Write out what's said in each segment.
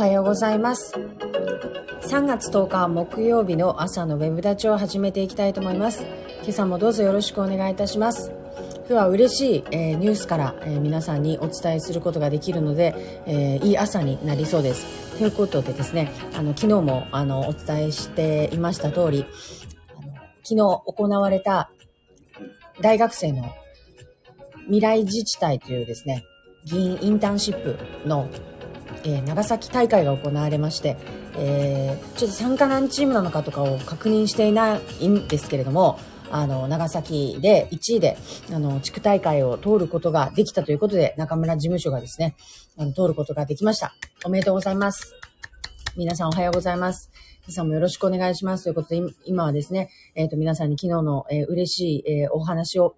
はようございます。3月10日木曜日の朝のウェブ立ちを始めていきたいと思います。今朝もどうぞよろしくお願いいたします。今日は嬉しい、えーニュースから、えー皆さんにお伝えすることができるので、えーいい朝になりそうです。ということでですね、あの昨日もあのお伝えしていました通り、あの昨日行われた大学生の未来自治体というですね、議員インターンシップの、えー長崎大会が行われまして、えーちょっと参加何チームなのかとかを確認していないんですけれども、あの、長崎で1位で、あの、地区大会を通ることができたということで、中村事務所がですね、あの、通ることができました。おめでとうございます。皆さんおはようございます。今朝もよろしくお願いします。ということで、今はですね、えっ、と、皆さんに昨日の、えー嬉しい、えーお話を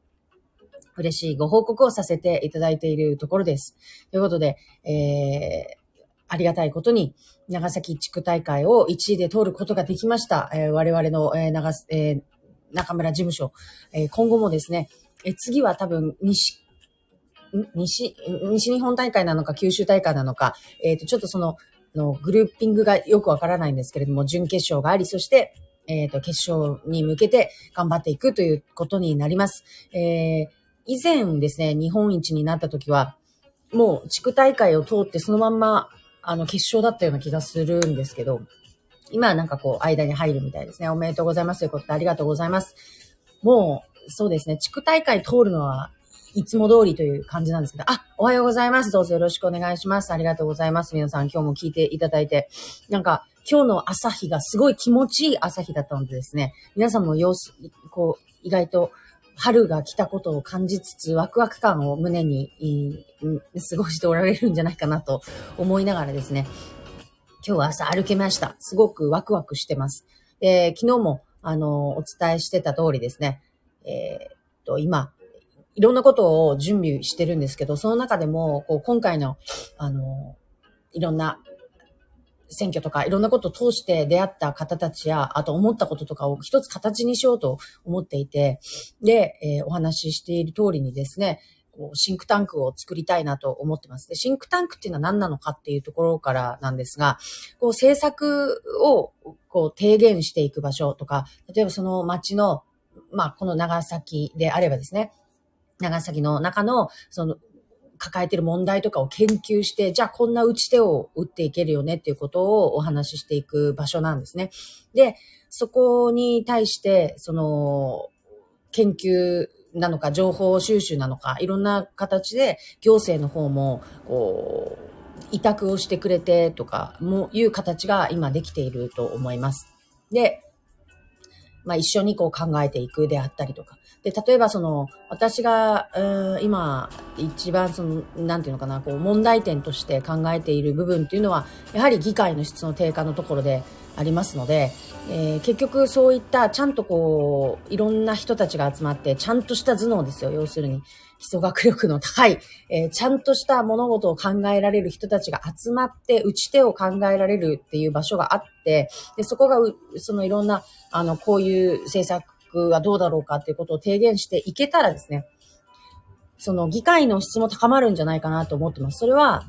嬉しいご報告をさせていただいているところです。ということで、えーありがたいことに、長崎地区大会を1位で通ることができました。えー我々の、えー長えー中村事務所、えー今後もですね、えー次は多分西、西、西日本大会なのか九州大会なのか、えっ、と、ちょっとその、のグルーピングがよくわからないんですけれども、準決勝があり、そして、えっ、と、決勝に向けて頑張っていくということになります。えー以前ですね、日本一になった時は、もう地区大会を通ってそのまんま、あの、決勝だったような気がするんですけど、今はなんかこう、間に入るみたいですね。おめでとうございますということでありがとうございます。もう、そうですね、地区大会通るのはいつも通りという感じなんですけど、あ、おはようございます。どうぞよろしくお願いします。ありがとうございます。皆さん今日も聞いていただいて、なんか今日の朝日がすごい気持ちいい朝日だったのでですね、皆さんも様子、こう、意外と春が来たことを感じつつ、ワクワク感を胸に、過ごしておられるんじゃないかなと思いながらですね、今日は朝歩けました。すごくワクワクしてます。で、昨日も、あの、お伝えしてた通りですね、えーっと、今、いろんなことを準備してるんですけど、その中でも、こう、今回の、あの、いろんな選挙とかいろんなことを通して出会った方たちや、あと思ったこととかを一つ形にしようと思っていて、で、えーお話ししている通りにですね、こうシンクタンクを作りたいなと思ってます。で、シンクタンクっていうのは何なのかっていうところからなんですが、こう政策をこう提言していく場所とか、例えばその町の、まあこの長崎であればですね、長崎の中のその抱えてる問題とかを研究して、じゃあこんな打ち手を打っていけるよねっていうことをお話ししていく場所なんですね。で、そこに対して、その、研究なのか、情報収集なのか、いろんな形で行政の方も、こう、委託をしてくれてとか、もいう形が今できていると思います。で、まあ一緒にこう考えていくであったりとか。で、例えばその、私が、うん今、一番その、なんていうのかな、こう、問題点として考えている部分っていうのは、やはり議会の質の低下のところでありますので、えー結局そういった、ちゃんとこう、いろんな人たちが集まって、ちゃんとした頭脳ですよ、要するに。基礎学力の高い、えーちゃんとした物事を考えられる人たちが集まって、打ち手を考えられるっていう場所があって、で、そこが、そのいろんな、あの、こういう政策はどうだろうかっていうことを提言していけたらですね、その議会の質も高まるんじゃないかなと思ってます。それは、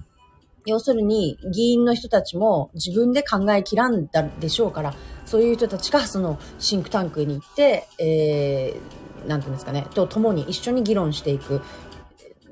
要するに議員の人たちも自分で考えきらんだでしょうから、そういう人たちがそのシンクタンクに行って、えー、なんていうんですかね、と共に一緒に議論していく。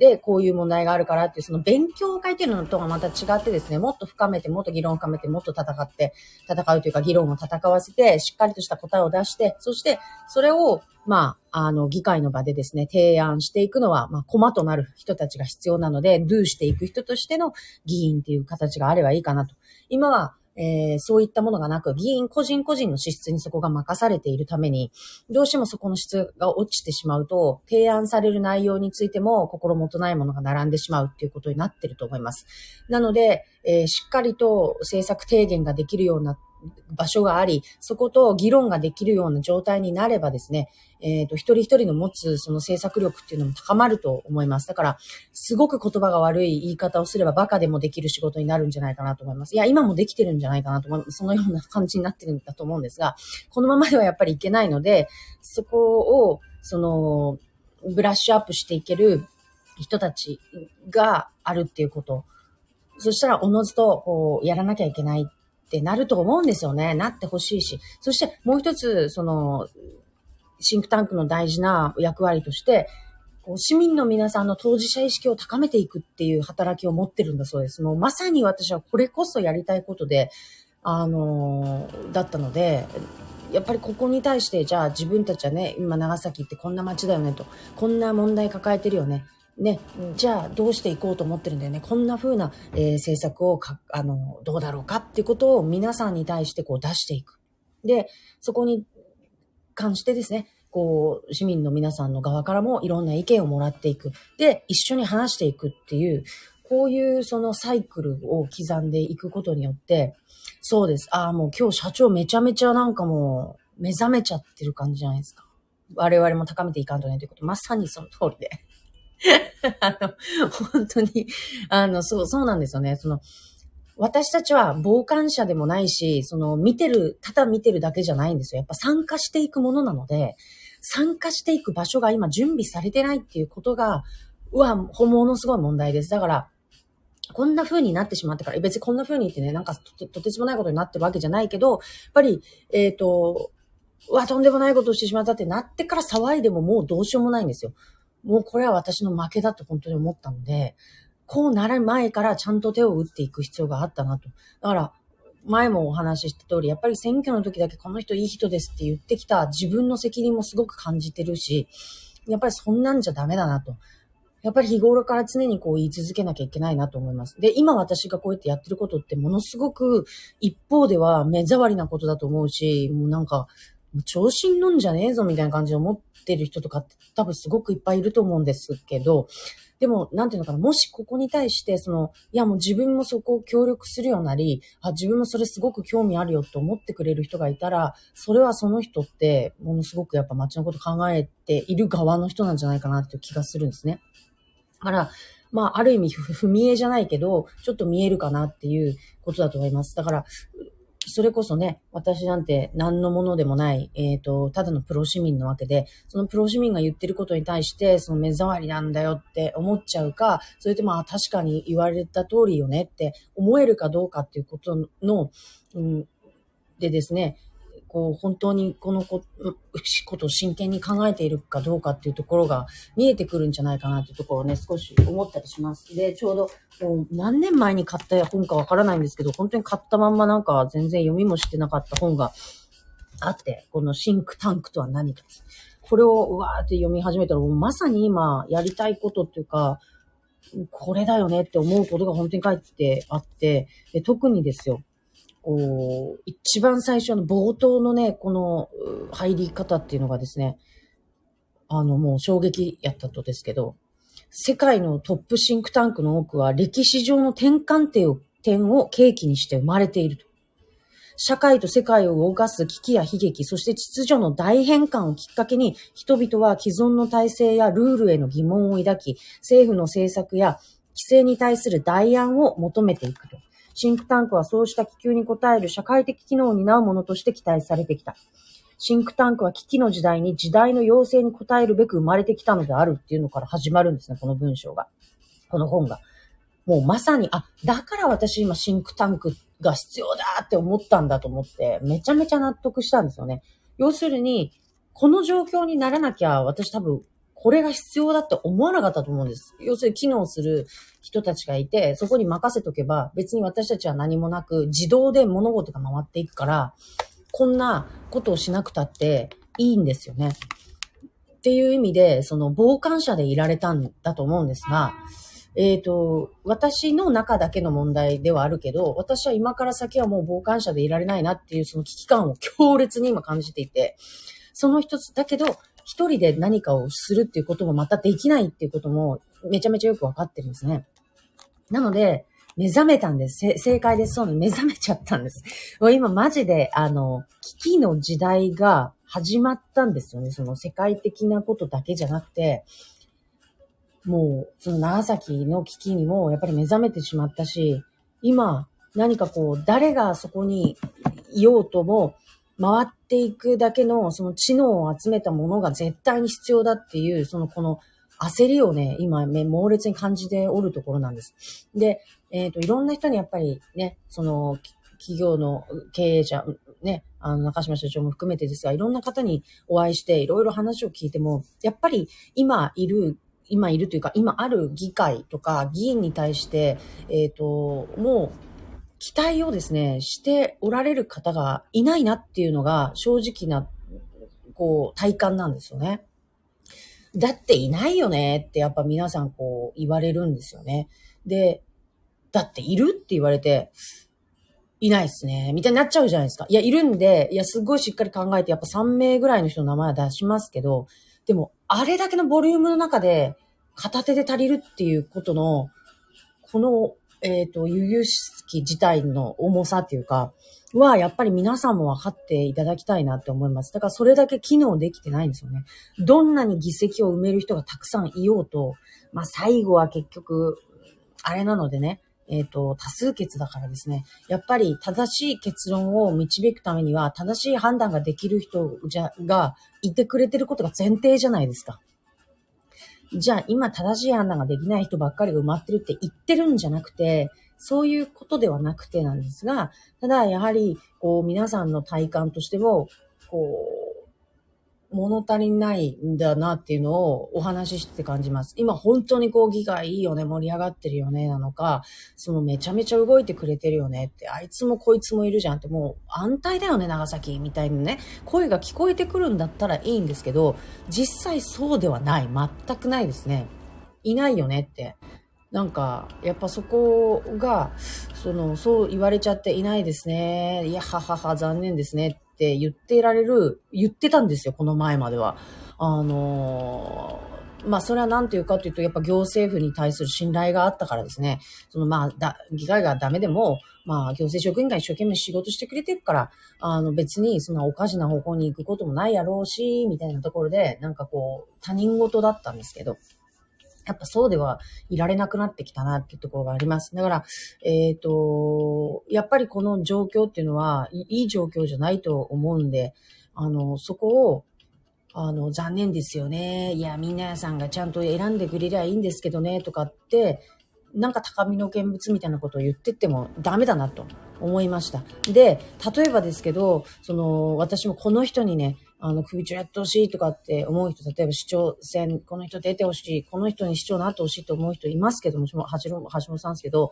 で、こういう問題があるからっていう、その勉強会っていうのとはまた違ってですね、もっと深めて、もっと議論を深めて、もっと戦って、戦うというか議論を戦わせて、しっかりとした答えを出して、そして、それを、まあ、あの、議会の場でですね、提案していくのは、まあ、駒となる人たちが必要なので、ドゥしていく人としての議員っていう形があればいいかなと。今は、えーそういったものがなく、議員個人個人の資質にそこが任されているために、どうしてもそこの質が落ちてしまうと、提案される内容についても心もとないものが並んでしまうっていうことになってると思います。なので、えーしっかりと政策提言ができるようになって場所があり、そこと議論ができるような状態になればですね、えっ、と、一人一人の持つその政策力っていうのも高まると思います。だから、すごく言葉が悪い言い方をすればバカでもできる仕事になるんじゃないかなと思います。いや、今もできてるんじゃないかなと思います。そのような感じになってるんだと思うんですが、このままではやっぱりいけないので、そこを、その、ブラッシュアップしていける人たちがあるっていうこと。そしたら、おのずと、こう、やらなきゃいけないってなると思うんですよね。なってほしいし。そして、もう一つ、その、シンクタンクの大事な役割として、こう市民の皆さんの当事者意識を高めていくっていう働きを持ってるんだそうです。もうまさに私はこれこそやりたいことで、あのー、だったので、やっぱりここに対して、じゃあ自分たちはね、今長崎ってこんな街だよねと、こんな問題抱えてるよね。ね、じゃあどうしていこうと思ってるんだよね。こんな風な、えー、政策をか、あの、どうだろうかっていうことを皆さんに対してこう出していく。で、そこに関してですね、こう、市民の皆さんの側からもいろんな意見をもらっていく。で、一緒に話していくっていう、こういうそのサイクルを刻んでいくことによって、そうです。ああ、もう今日社長めちゃめちゃなんかもう目覚めちゃってる感じじゃないですか。我々も高めていかんとねということ。まさにその通りで。あの、本当に、あの、そう、そうなんですよね。その、私たちは傍観者でもないし、その見てる、ただ見てるだけじゃないんですよ。やっぱ参加していくものなので、参加していく場所が今準備されてないっていうことが、うわ、ものすごい問題です。だから、こんな風になってしまってから、別にこんな風に言ってね、なんかとてつもないことになってるわけじゃないけど、やっぱり、えっ、ー、と、うわ、とんでもないことをしてしまったってなってから騒いでももうどうしようもないんですよ。もうこれは私の負けだと本当に思ったので、こうなる前からちゃんと手を打っていく必要があったなと。だから、前もお話しした通り、やっぱり選挙の時だけこの人いい人ですって言ってきた自分の責任もすごく感じてるし、やっぱりそんなんじゃダメだなと。やっぱり日頃から常にこう言い続けなきゃいけないなと思います。で、今私がこうやってやってることってものすごく一方では目障りなことだと思うし、もうなんか、調子に乗んじゃねえぞみたいな感じで思ってる人とかって多分すごくいっぱいいると思うんですけど、でも、なんていうのかな、もしここに対して、その、いやもう自分もそこを協力するようなり、あ、自分もそれすごく興味あるよと思ってくれる人がいたら、それはその人って、ものすごくやっぱ街のこと考えている側の人なんじゃないかなっていう気がするんですね。だから、まあ、ある意味、不見えじゃないけど、ちょっと見えるかなっていうことだと思います。だから、それこそね、私なんて何のものでもない、えっ、ー、と、ただのプロ市民なわけで、そのプロ市民が言ってることに対して、その目障りなんだよって思っちゃうか、それともあ確かに言われた通りよねって思えるかどうかっていうことの、うん、でですね、こう、本当にこのこことを真剣に考えているかどうかっていうところが見えてくるんじゃないかなっていうところをね、少し思ったりします。で、ちょうど、もう何年前に買った本かわからないんですけど、本当に買ったまんまなんか全然読みもしてなかった本があって、このシンクタンクとは何か。これをうわーって読み始めたら、もうまさに今やりたいことっていうか、これだよねって思うことが本当に書いてあって、で特にですよ、こう、一番最初の冒頭のね、この入り方っていうのがですね、あの、もう衝撃やったとですけど、世界のトップシンクタンクの多くは歴史上の転換点を点を契機にして生まれていると。社会と世界を動かす危機や悲劇、そして秩序の大変換をきっかけに、人々は既存の体制やルールへの疑問を抱き、政府の政策や規制に対する代案を求めていくと。シンクタンクはそうした気球に応える社会的機能を担うものとして期待されてきた。シンクタンクは危機の時代に時代の要請に応えるべく生まれてきたのであるっていうのから始まるんですね、この文章が。この本が。もうまさに、あ、だから私今シンクタンクが必要だって思ったんだと思って、めちゃめちゃ納得したんですよね。要するに、この状況にならなきゃ私多分これが必要だって思わなかったと思うんです。要するに機能する人たちがいて、そこに任せとけば、別に私たちは何もなく、自動で物事が回っていくから、こんなことをしなくたっていいんですよね。っていう意味で、その傍観者でいられたんだと思うんですが、えっ、ー、と、私の中だけの問題ではあるけど、私は今から先はもう傍観者でいられないなっていうその危機感を強烈に今感じていて、その一つ、だけど、一人で何かをするっていうこともまたできないっていうこともめちゃめちゃよくわかってるんですね。なので、目覚めたんです。正解です。そうね目覚めちゃったんです。今マジで、あの、危機の時代が始まったんですよね。その世界的なことだけじゃなくて、もう、その長崎の危機にもやっぱり目覚めてしまったし、今、何かこう、誰がそこにいようとも、回っていくだけのその知能を集めたものが絶対に必要だっていう、そのこの焦りをね、今、ね、猛烈に感じておるところなんです。で、えっ、ー、と、いろんな人にやっぱりね、その、企業の経営者、ね、あの、中島社長も含めてですが、いろんな方にお会いして、いろいろ話を聞いても、やっぱり今いる、今いるというか、今ある議会とか議員に対して、えっ、ー、と、もう、期待をですね、しておられる方がいないなっていうのが正直な、こう、体感なんですよね。だっていないよねってやっぱ皆さんこう言われるんですよね。で、だっているって言われて、いないっすね。みたいになっちゃうじゃないですか。いや、いるんで、いや、すっごいしっかり考えて、やっぱ3名ぐらいの人の名前は出しますけど、でも、あれだけのボリュームの中で、片手で足りるっていうことの、この、えっ、ー、と、悠々しき自体の重さっていうか、は、やっぱり皆さんも分かっていただきたいなって思います。だからそれだけ機能できてないんですよね。どんなに議席を埋める人がたくさんいようと、まあ最後は結局、あれなのでね、えっ、ー、と、多数決だからですね。やっぱり正しい結論を導くためには、正しい判断ができる人、がいてくれてることが前提じゃないですか。じゃあ今正しい判断ができない人ばっかりが埋まってるって言ってるんじゃなくて、そういうことではなくてなんですが、ただやはり、こう皆さんの体感としても、こう、物足りないんだなっていうのをお話しして感じます。今本当にこう議会いいよね、盛り上がってるよね、なのか、そのめちゃめちゃ動いてくれてるよねって、あいつもこいつもいるじゃんってもう安泰だよね、長崎みたいにね、声が聞こえてくるんだったらいいんですけど、実際そうではない。全くないですね。いないよねって。なんか、やっぱそこが、その、そう言われちゃっていないですね。いや、ははは、残念ですねって言っていられる、言ってたんですよ、この前までは。あのー、まあ、それは何て言うかというと、やっぱ行政府に対する信頼があったからですね。その、まあ、だ、議会がダメでも、まあ、行政職員が一生懸命仕事してくれてるから、あの、別に、そんなおかしな方向に行くこともないやろうし、みたいなところで、なんかこう、他人事だったんですけど。やっぱそうではいられなくなってきたなっていうところがあります。だから、えっ、ー、と、やっぱりこの状況っていうのはいい状況じゃないと思うんで、あの、そこを、あの、残念ですよね。いや、みんなさんがちゃんと選んでくれりゃいいんですけどね、とかって、なんか高みの見物みたいなことを言ってってもダメだなと思いました。で、例えばですけど、その、私もこの人にね、あの、首長やってほしいとかって思う人、例えば市長選、この人出てほしい、この人に市長になってほしいと思う人いますけども、橋本橋本さんですけど、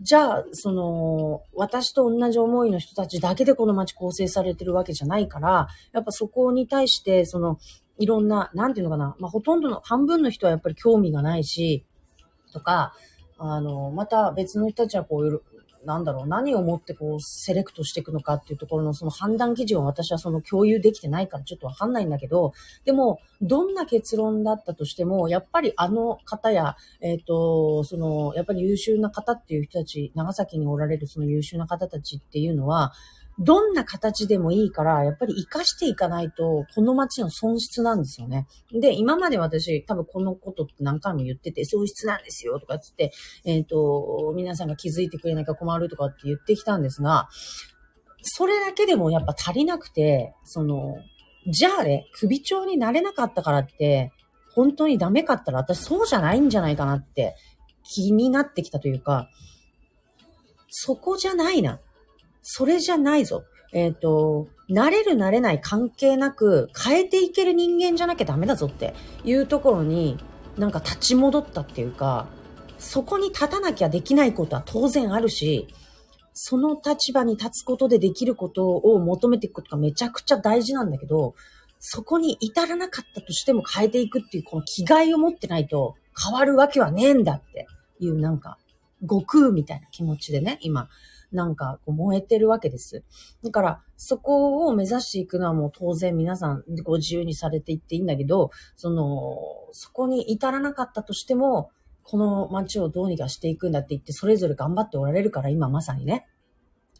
じゃあ、その、私と同じ思いの人たちだけでこの街構成されてるわけじゃないから、やっぱそこに対して、その、いろんな、なんていうのかな、まあ、ほとんどの、半分の人はやっぱり興味がないし、とか、あの、また別の人たちはこう、なんだろう、何をもってこう、セレクトしていくのかっていうところのその判断基準を私はその共有できてないからちょっとわかんないんだけど、でも、どんな結論だったとしても、やっぱりあの方や、えっ、ー、と、その、やっぱり優秀な方っていう人たち、長崎におられるその優秀な方たちっていうのは、どんな形でもいいから、やっぱり活かしていかないと、この街の損失なんですよね。で、今まで私、多分このことって何回も言ってて、損失なんですよ、とかつって、えっ、ー、と、皆さんが気づいてくれないか困るとかって言ってきたんですが、それだけでもやっぱ足りなくて、その、じゃあね、首長になれなかったからって、本当にダメかったら、私そうじゃないんじゃないかなって気になってきたというか、そこじゃないな。それじゃないぞ。えっ、ー、と、慣れる慣れない関係なく変えていける人間じゃなきゃダメだぞっていうところになんか立ち戻ったっていうか、そこに立たなきゃできないことは当然あるし、その立場に立つことでできることを求めていくことがめちゃくちゃ大事なんだけど、そこに至らなかったとしても変えていくっていうこの気概を持ってないと変わるわけはねえんだっていうなんか、悟空みたいな気持ちでね、今、なんかこう燃えてるわけです。だから、そこを目指していくのはもう当然皆さんご自由にされていっていいんだけど、その、そこに至らなかったとしても、この街をどうにかしていくんだって言って、それぞれ頑張っておられるから、今まさにね。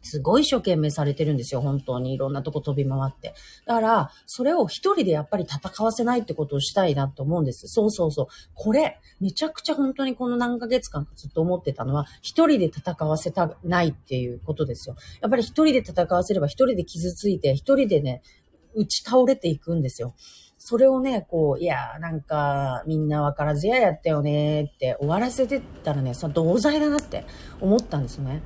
すごい一生懸命されてるんですよ、本当に。いろんなとこ飛び回って。だから、それを一人でやっぱり戦わせないってことをしたいなと思うんです。そうそうそう。これ、めちゃくちゃ本当にこの何ヶ月間ずっと思ってたのは、一人で戦わせたないっていうことですよ。やっぱり一人で戦わせれば一人で傷ついて、一人でね、打ち倒れていくんですよ。それをね、こう、いや、なんか、みんな分からずややったよねって終わらせてったらね、その同罪だなって思ったんですね。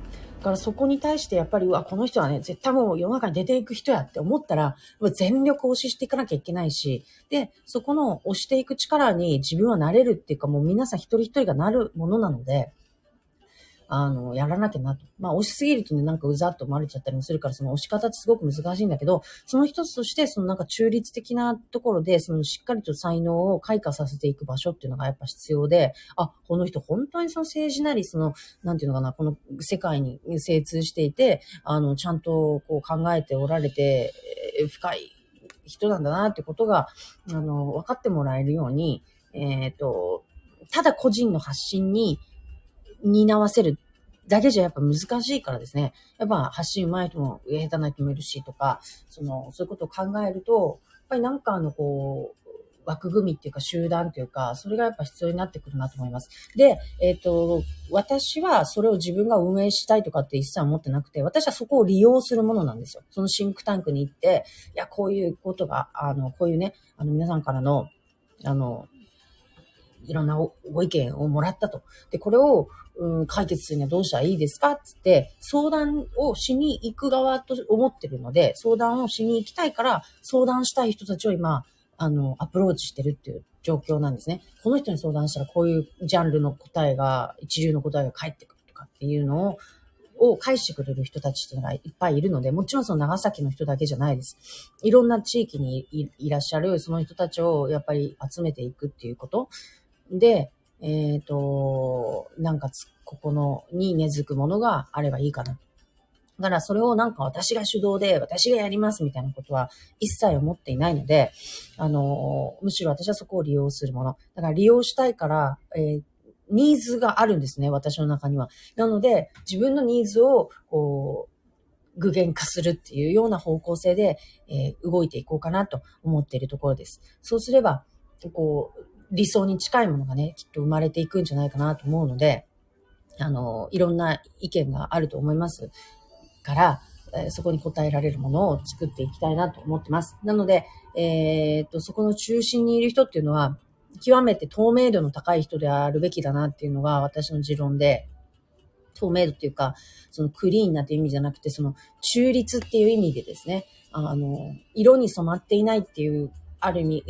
からそこに対してやっぱり、うわ、この人はね、絶対もう世の中に出ていく人やって思ったら、全力押ししていかなきゃいけないし、で、そこの押していく力に自分はなれるっていうか、もう皆さん一人一人がなるものなので、あの、やらなきゃなと。まあ、押しすぎるとね、なんかうざっと思われちゃったりもするから、その押し方ってすごく難しいんだけど、その一つとして、そのなんか中立的なところで、そのしっかりと才能を開花させていく場所っていうのがやっぱ必要で、あ、この人本当にその政治なり、その、なんていうのかな、この世界に精通していて、あの、ちゃんとこう考えておられて、深い人なんだなってことが、あの、分かってもらえるように、えっ、ー、と、ただ個人の発信に担わせるだけじゃやっぱ難しいからですね。やっぱ発信上手い人も下手な人もいるしとか、その、そういうことを考えると、やっぱりなんかあの、こう、枠組みっていうか集団っていうか、それがやっぱ必要になってくるなと思います。で、えっ、ー、と、私はそれを自分が運営したいとかって一切思ってなくて、私はそこを利用するものなんですよ。そのシンクタンクに行って、いや、こういうことが、あの、こういうね、あの、皆さんからの、あの、いろんなご意見をもらったと。で、これを、うん、解決するにはどうしたらいいですか？つって、相談をしに行く側と思ってるので、相談をしに行きたいから、相談したい人たちを今、あの、アプローチしてるっていう状況なんですね。この人に相談したらこういうジャンルの答えが、一流の答えが返ってくるとかっていうのを、を返してくれる人たちっていうのがいっぱいいるので、もちろんその長崎の人だけじゃないです。いろんな地域にいらっしゃるその人たちをやっぱり集めていくっていうことで、えっ、ー、と、なんかここの、に根付くものがあればいいかな。だからそれをなんか私が主導で私がやりますみたいなことは一切思っていないので、あの、むしろ私はそこを利用するもの。だから利用したいから、えー、ニーズがあるんですね、私の中には。なので、自分のニーズを、こう、具現化するっていうような方向性で、えー、動いていこうかなと思っているところです。そうすれば、こう、理想に近いものがね、きっと生まれていくんじゃないかなと思うので、あの、いろんな意見があると思いますから、えそこに応えられるものを作っていきたいなと思ってます。なので、えー、っと、そこの中心にいる人っていうのは、極めて透明度の高い人であるべきだなっていうのが私の持論で、透明度っていうか、そのクリーンなっていう意味じゃなくて、その中立っていう意味でですね、あの、色に染まっていないっていうある意味、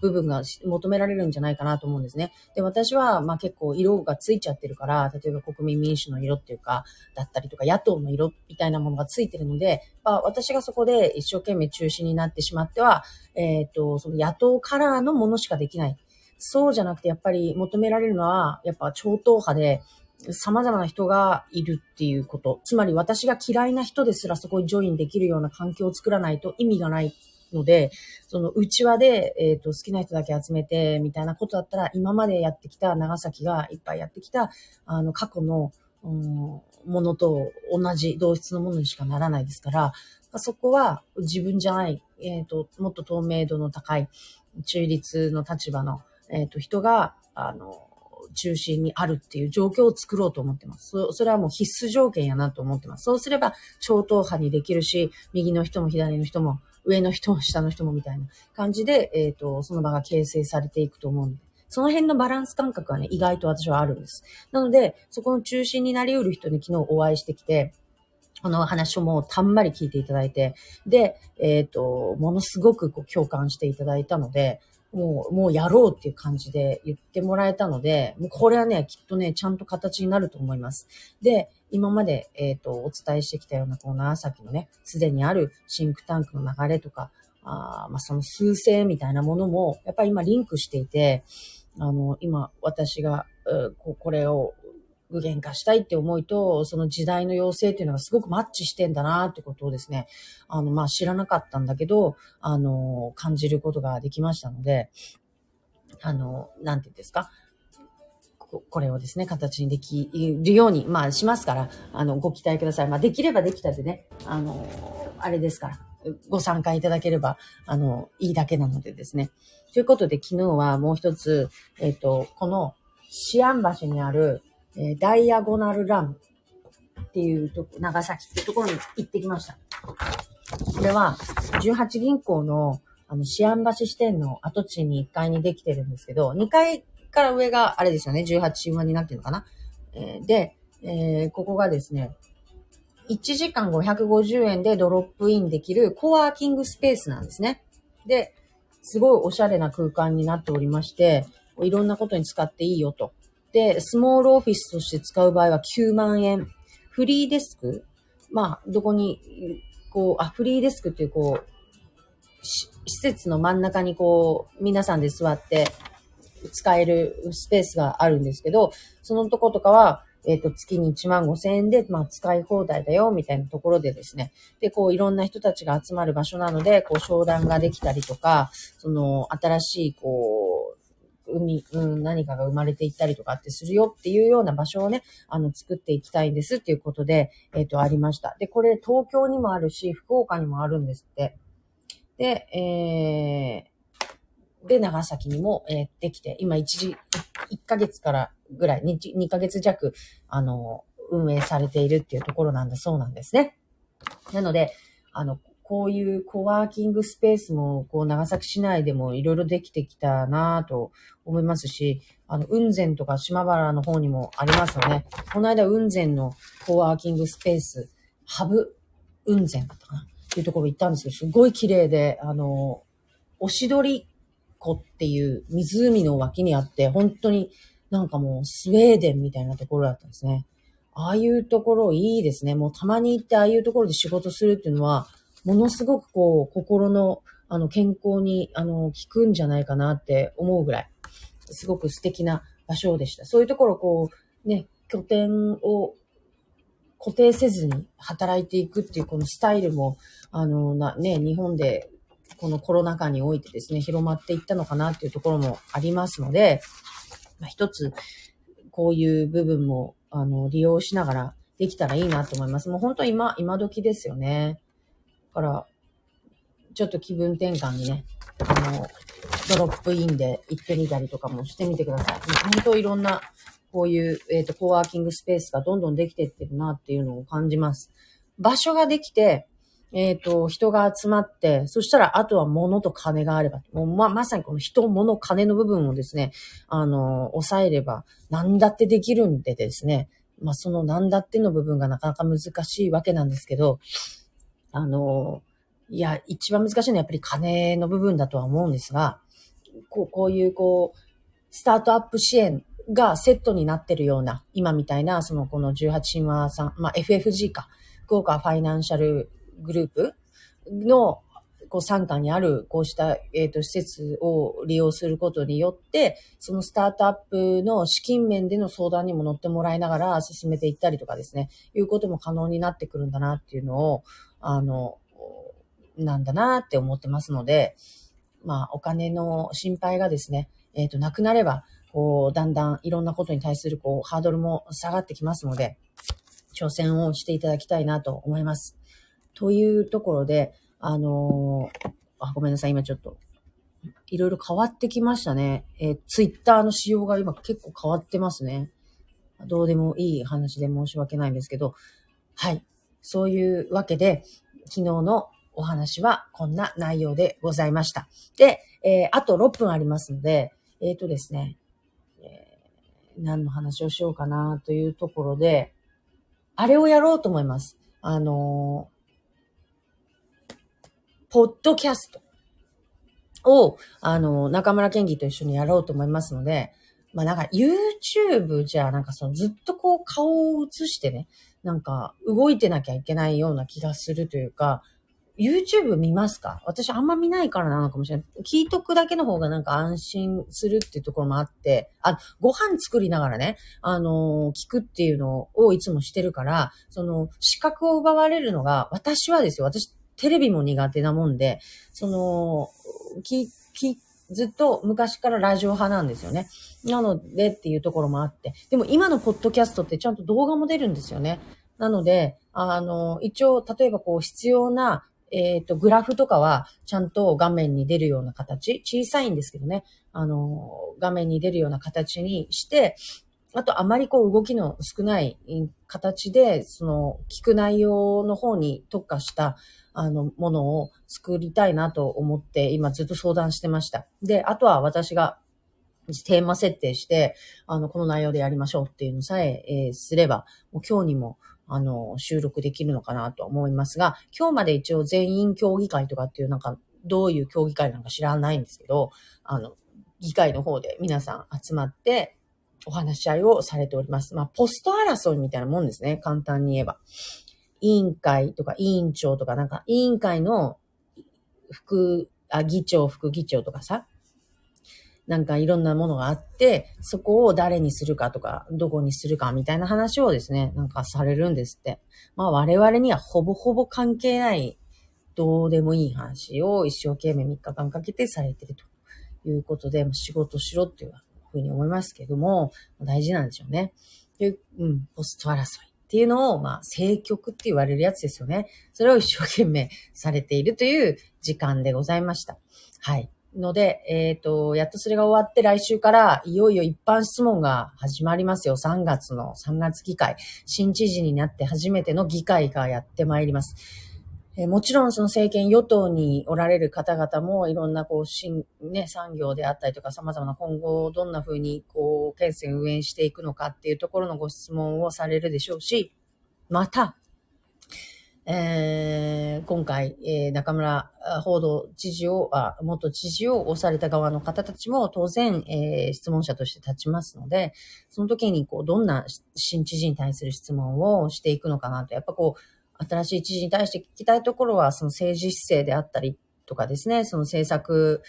部分が求められるんじゃないかなと思うんですね。で、私は、まあ結構色がついちゃってるから、例えば国民民主の色っていうか、だったりとか、野党の色みたいなものがついてるので、まあ私がそこで一生懸命中心になってしまっては、えっ、ー、と、その野党カラーのものしかできない。そうじゃなくて、やっぱり求められるのは、やっぱ超党派で、様々な人がいるっていうこと。つまり私が嫌いな人ですらそこにジョインできるような環境を作らないと意味がないので、その内輪で、えっ、ー、と、好きな人だけ集めて、みたいなことだったら、今までやってきた長崎がいっぱいやってきた、あの、過去の、うん、ものと同じ同質のものにしかならないですから、そこは自分じゃない、えっ、ー、と、もっと透明度の高い、中立の立場の、えっ、ー、と、人が、あの、中心にあるっていう状況を作ろうと思ってます。そそれはもう必須条件やなと思ってます。そうすれば超党派にできるし、右の人も左の人も上の人も下の人もみたいな感じで、えっ、ー、と、その場が形成されていくと思うんで。その辺のバランス感覚はね、意外と私はあるんです。なので、そこの中心になり得る人に昨日お会いしてきて、この話をもうたんまり聞いていただいて、で、えっ、ー、と、ものすごくこう共感していただいたので、もう、もうやろうっていう感じで言ってもらえたので、もうこれはね、きっとね、ちゃんと形になると思います。で、今まで、えっ、ー、と、お伝えしてきたような、この長崎のね、すでにあるシンクタンクの流れとか、あまあ、その数勢みたいなものも、やっぱり今リンクしていて、あの、今、私が、ここれを具現化したいって思いと、その時代の要請っていうのがすごくマッチしてんだなってことをですね、あの、まあ、知らなかったんだけど、あの、感じることができましたので、あの、なんて言うんですか、これをですね、形にできるように、まあ、しますから、あの、ご期待ください。まあ、できればできたでね、あの、あれですから、ご参加いただければ、あの、いいだけなのでですね。ということで、昨日はもう一つ、えっ、と、この、シアン橋にある、えー、ダイアゴナルランっていうとこ、長崎っていうところに行ってきました。これは、18銀行の、あの、シアン橋支店の跡地に1階にできてるんですけど、2階から上があれですよね、18チームになってるのかな。えー、で、えー、ここがですね、1時間550円でドロップインできるコワーキングスペースなんですね。で、すごいおしゃれな空間になっておりまして、いろんなことに使っていいよと。で、スモールオフィスとして使う場合は9万円。フリーデスク？まあ、どこに、こう、あ、フリーデスクっていう、こう、施設の真ん中にこう、皆さんで座って使えるスペースがあるんですけど、そのとことかは、えっ、ー、と、月に1万5千円で、まあ、使い放題だよ、みたいなところでですね。で、こう、いろんな人たちが集まる場所なので、こう、商談ができたりとか、その、新しい、こう、海、うん、何かが生まれていったりとかってするよっていうような場所をね、あの、作っていきたいんですっていうことで、えっ、ー、と、ありました。で、これ、東京にもあるし、福岡にもあるんですって。で、えー、で、長崎にも、えー、できて、今一時、1ヶ月からぐらい、2, 2ヶ月弱、あの、運営されているっていうところなんだそうなんですね。なので、あの、こういうコワーキングスペースも、こう、長崎市内でもいろいろできてきたなと思いますし、あの、雲仙とか島原の方にもありますよね。この間、雲仙のコワーキングスペース、ハブ雲仙だったかなっていうところ行ったんですけど、すごい綺麗で、あの、おしどり湖っていう湖の脇にあって、本当になんかもうスウェーデンみたいなところだったんですね。ああいうところいいですね。もうたまに行ってああいうところで仕事するっていうのは、ものすごくこう、心の、あの、健康に、あの、効くんじゃないかなって思うぐらい、すごく素敵な場所でした。そういうところこう、ね、拠点を固定せずに働いていくっていうこのスタイルも、あの、な、ね、日本でこのコロナ禍においてですね、広まっていったのかなっていうところもありますので、まあ、一つ、こういう部分も、あの、利用しながらできたらいいなと思います。もう本当今、今時ですよね。だから、ちょっと気分転換にね、あの、ドロップインで行ってみたりとかもしてみてください。本当いろんな、こういう、えっ、ー、と、コワーキングスペースがどんどんできてってるなっていうのを感じます。場所ができて、えっ、ー、と、人が集まって、そしたら、あとは物と金があれば、もうま、まさにこの人、物、金の部分をですね、あの、抑えれば、何だってできるんでですね、まあ、その何だっての部分がなかなか難しいわけなんですけど、あの、いや、一番難しいのはやっぱり金の部分だとは思うんですが、こう、こういう、こう、スタートアップ支援がセットになってるような、今みたいな、その、この18神話さん、まあ、FFG か、福岡ファイナンシャルグループのこう参加にあるこうした、えっ、ー、と施設を利用することによって、そのスタートアップの資金面での相談にも乗ってもらいながら進めていったりとかですね、いうことも可能になってくるんだなっていうのを、あの、なんだなって思ってますので、まあ、お金の心配がですね、えっ、ー、と、なくなれば、こう、だんだんいろんなことに対する、こう、ハードルも下がってきますので、挑戦をしていただきたいなと思います。というところで、あのー、あ、ごめんなさい、今ちょっと、いろいろ変わってきましたね。えー、ツイッターの仕様が今結構変わってますね。どうでもいい話で申し訳ないんですけど、はい。そういうわけで、昨日のお話はこんな内容でございました。で、えー、あと6分ありますので、えっ、ー、とですね、え、何の話をしようかなというところで、あれをやろうと思います。あのポッドキャスト。を、あの、中村健義と一緒にやろうと思いますので、まあなんか YouTube じゃなんかそのずっとこう顔を映してね、なんか動いてなきゃいけないような気がするというか、YouTube 見ますか？私あんま見ないからなのかもしれない。聞いとくだけの方がなんか安心するっていうところもあって、あ、ご飯作りながらね、あのー、聞くっていうのをいつもしてるから、その、視覚を奪われるのが、私はですよ、私テレビも苦手なもんで、その、き、き、ずっと昔からラジオ派なんですよね。なのでっていうところもあって。でも今のポッドキャストってちゃんと動画も出るんですよね。なので、あの、一応、例えばこう必要な、えっ、ー、と、グラフとかはちゃんと画面に出るような形、小さいんですけどね、あの、画面に出るような形にして、あとあまりこう動きの少ない形で、その聞く内容の方に特化したあのものを作りたいなと思って今ずっと相談してました。で、あとは私がテーマ設定して、あの、この内容でやりましょうっていうのさええー、すれば、もう今日にもあの、収録できるのかなと思いますが、今日まで一応全員協議会とかっていうなんか、どういう協議会なんか知らないんですけど、あの、議会の方で皆さん集まってお話し合いをされております。まあ、ポスト争いみたいなもんですね。簡単に言えば。委員会とか委員長とかなんか委員会の副、あ、議長、副議長とかさ、なんかいろんなものがあって、そこを誰にするかとか、どこにするかみたいな話をですね、なんかされるんですって。まあ我々にはほぼほぼ関係ない、どうでもいい話を一生懸命3日間かけてされてるということで、仕事しろっていうふうに思いますけども、大事なんでしょうね。で、うん、ポスト争いっていうのを、まあ、政局って言われるやつですよね。それを一生懸命されているという時間でございました。はい。ので、えっ、ー、と、やっとそれが終わって来週からいよいよ一般質問が始まりますよ。3月の3月議会。新知事になって初めての議会がやってまいります。え、もちろんその政権与党におられる方々もいろんなこう新、ね、産業であったりとか様々な今後どんな風にこう、県政運営していくのかっていうところのご質問をされるでしょうし、また、えー、今回、えー、中村報道知事を、あ、元知事を押された側の方たちも当然、えー、質問者として立ちますので、その時にこう、どんな新知事に対する質問をしていくのかなと、やっぱこう、新しい知事に対して聞きたいところは、その政治姿勢であったりとかですね、その政策、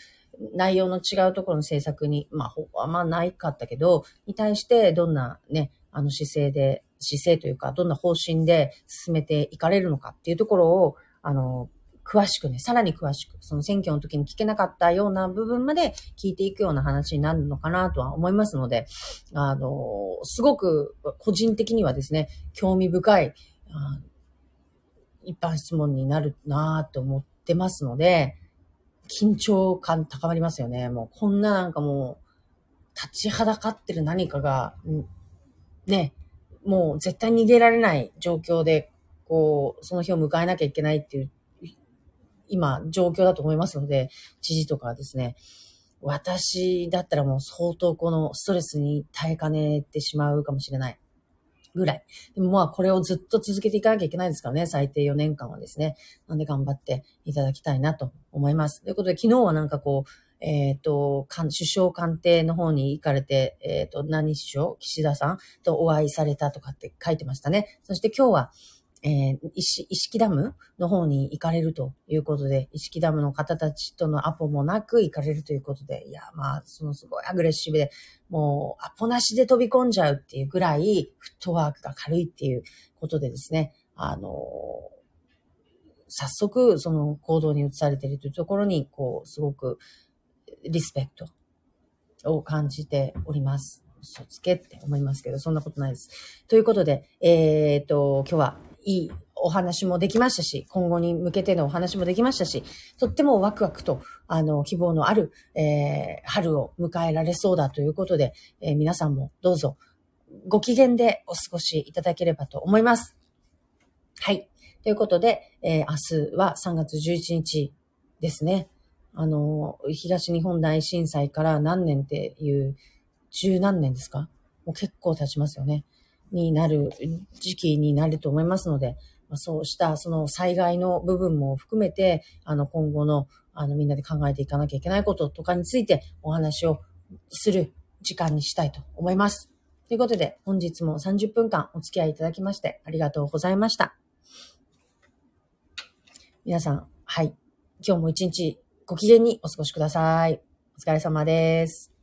内容の違うところの政策に、まあ、あんまないかったけど、に対してどんなね、あの姿勢で姿勢というか、どんな方針で進めていかれるのかっていうところを、あの、詳しくね、さらに詳しく、その選挙の時に聞けなかったような部分まで聞いていくような話になるのかなとは思いますので、あの、すごく個人的にはですね、興味深い、一般質問になるなと思ってますので、緊張感高まりますよね。もうこんななんかもう、立ちはだかってる何かが、ね、もう絶対逃げられない状況で、こう、その日を迎えなきゃいけないっていう、今、状況だと思いますので、知事とかはですね、私だったらもう相当このストレスに耐えかねてしまうかもしれないぐらい。でもまあこれをずっと続けていかなきゃいけないですからね、最低4年間はですね。なんで頑張っていただきたいなと思います。ということで昨日はなんかこう、えっ、ー、と、首相官邸の方に行かれて、えっ、ー、と、何首相？岸田さん？とお会いされたとかって書いてましたね。そして今日は、えー、石、石ダムの方に行かれるということで、石木ダムの方たちとのアポもなく行かれるということで、いや、まあ、そのすごいアグレッシブで、もう、アポなしで飛び込んじゃうっていうぐらい、フットワークが軽いっていうことでですね、あの早速、その行動に移されているというところに、こう、すごく、リスペクトを感じております。嘘つけって思いますけど、そんなことないです。ということで、えー、っと、今日はいいお話もできましたし、今後に向けてのお話もできましたし、とってもワクワクと、あの、希望のある、えー、春を迎えられそうだということで、えー、皆さんもどうぞご機嫌でお過ごしいただければと思います。はい。ということで、えー、明日は3月11日ですね。あの、東日本大震災から何年っていう、十何年ですか？もう結構経ちますよね。になる時期になると思いますので、まあ、そうしたその災害の部分も含めて、あの今後のあのみんなで考えていかなきゃいけないこととかについてお話をする時間にしたいと思います。ということで、本日も30分間お付き合いいただきましてありがとうございました。皆さん、はい。今日も一日ご機嫌にお過ごしください。お疲れ様です。